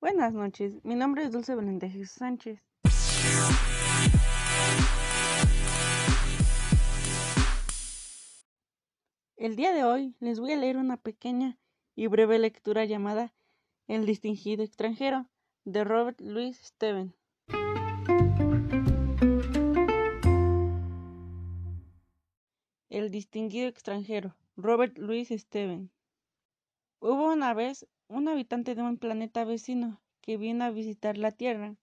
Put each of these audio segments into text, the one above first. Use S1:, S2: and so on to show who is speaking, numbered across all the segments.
S1: Buenas noches, mi nombre es Dulce Valentejes Sánchez. El día de hoy les voy a leer una pequeña y breve lectura llamada El distinguido extranjero de Robert Louis Steven. El distinguido extranjero, Robert Louis Steven. Hubo una vez un habitante de un planeta vecino que vino a visitar la Tierra.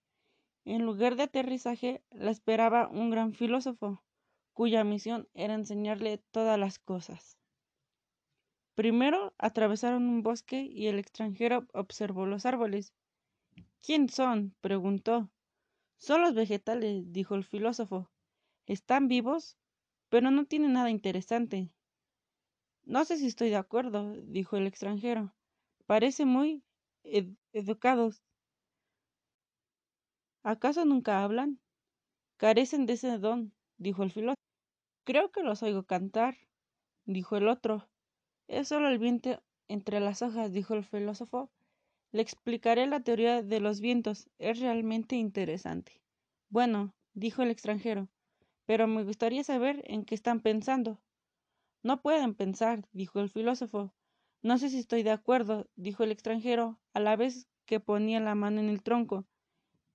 S1: En lugar de aterrizaje la esperaba un gran filósofo, cuya misión era enseñarle todas las cosas. Primero atravesaron un bosque y el extranjero observó los árboles. ¿Quién son? preguntó. Son los vegetales, dijo el filósofo. Están vivos, pero no tienen nada interesante. No sé si estoy de acuerdo, dijo el extranjero. Parece muy educados. ¿Acaso nunca hablan? Carecen de ese don, dijo el filósofo. Creo que los oigo cantar, dijo el otro. Es solo el viento entre las hojas, dijo el filósofo. Le explicaré la teoría de los vientos. Es realmente interesante. Bueno, dijo el extranjero, pero me gustaría saber en qué están pensando. No pueden pensar, dijo el filósofo. No sé si estoy de acuerdo, dijo el extranjero, a la vez que ponía la mano en el tronco.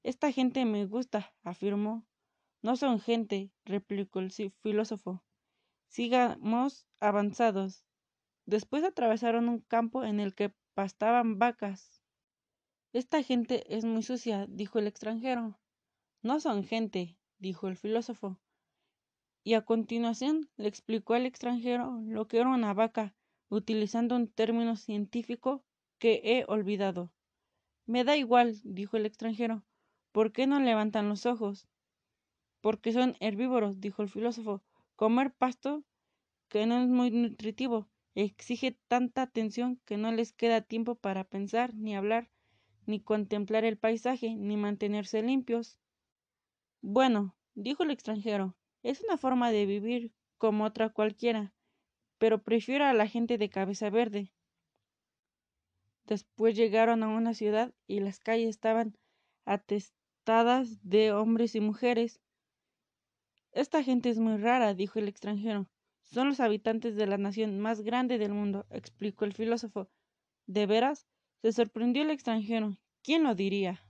S1: Esta gente me gusta, afirmó. No son gente, replicó el filósofo. Sigamos avanzados. Después atravesaron un campo en el que pastaban vacas. Esta gente es muy sucia, dijo el extranjero. No son gente, dijo el filósofo. Y a continuación le explicó al extranjero lo que era una vaca, utilizando un término científico que he olvidado. Me da igual, dijo el extranjero. ¿Por qué no levantan los ojos? Porque son herbívoros, dijo el filósofo. Comer pasto, que no es muy nutritivo, exige tanta atención que no les queda tiempo para pensar ni hablar ni contemplar el paisaje, ni mantenerse limpios. Bueno, dijo el extranjero, es una forma de vivir como otra cualquiera, pero prefiero a la gente de cabeza verde. Después llegaron a una ciudad y las calles estaban atestadas de hombres y mujeres. Esta gente es muy rara, dijo el extranjero. Son los habitantes de la nación más grande del mundo, explicó el filósofo. ¿De veras? Se sorprendió el extranjero. ¿Quién lo diría?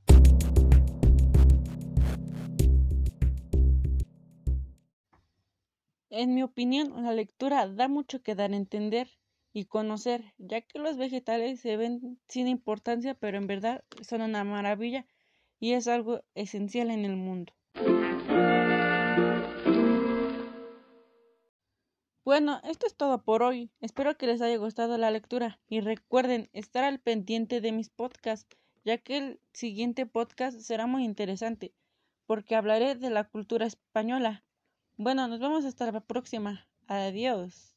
S1: En mi opinión, la lectura da mucho que dar a entender y conocer, ya que los vegetales se ven sin importancia, pero en verdad son una maravilla y es algo esencial en el mundo. Bueno, esto es todo por hoy. Espero que les haya gustado la lectura y recuerden estar al pendiente de mis podcasts, ya que el siguiente podcast será muy interesante, porque hablaré de la cultura española. Bueno, nos vemos hasta la próxima. Adiós.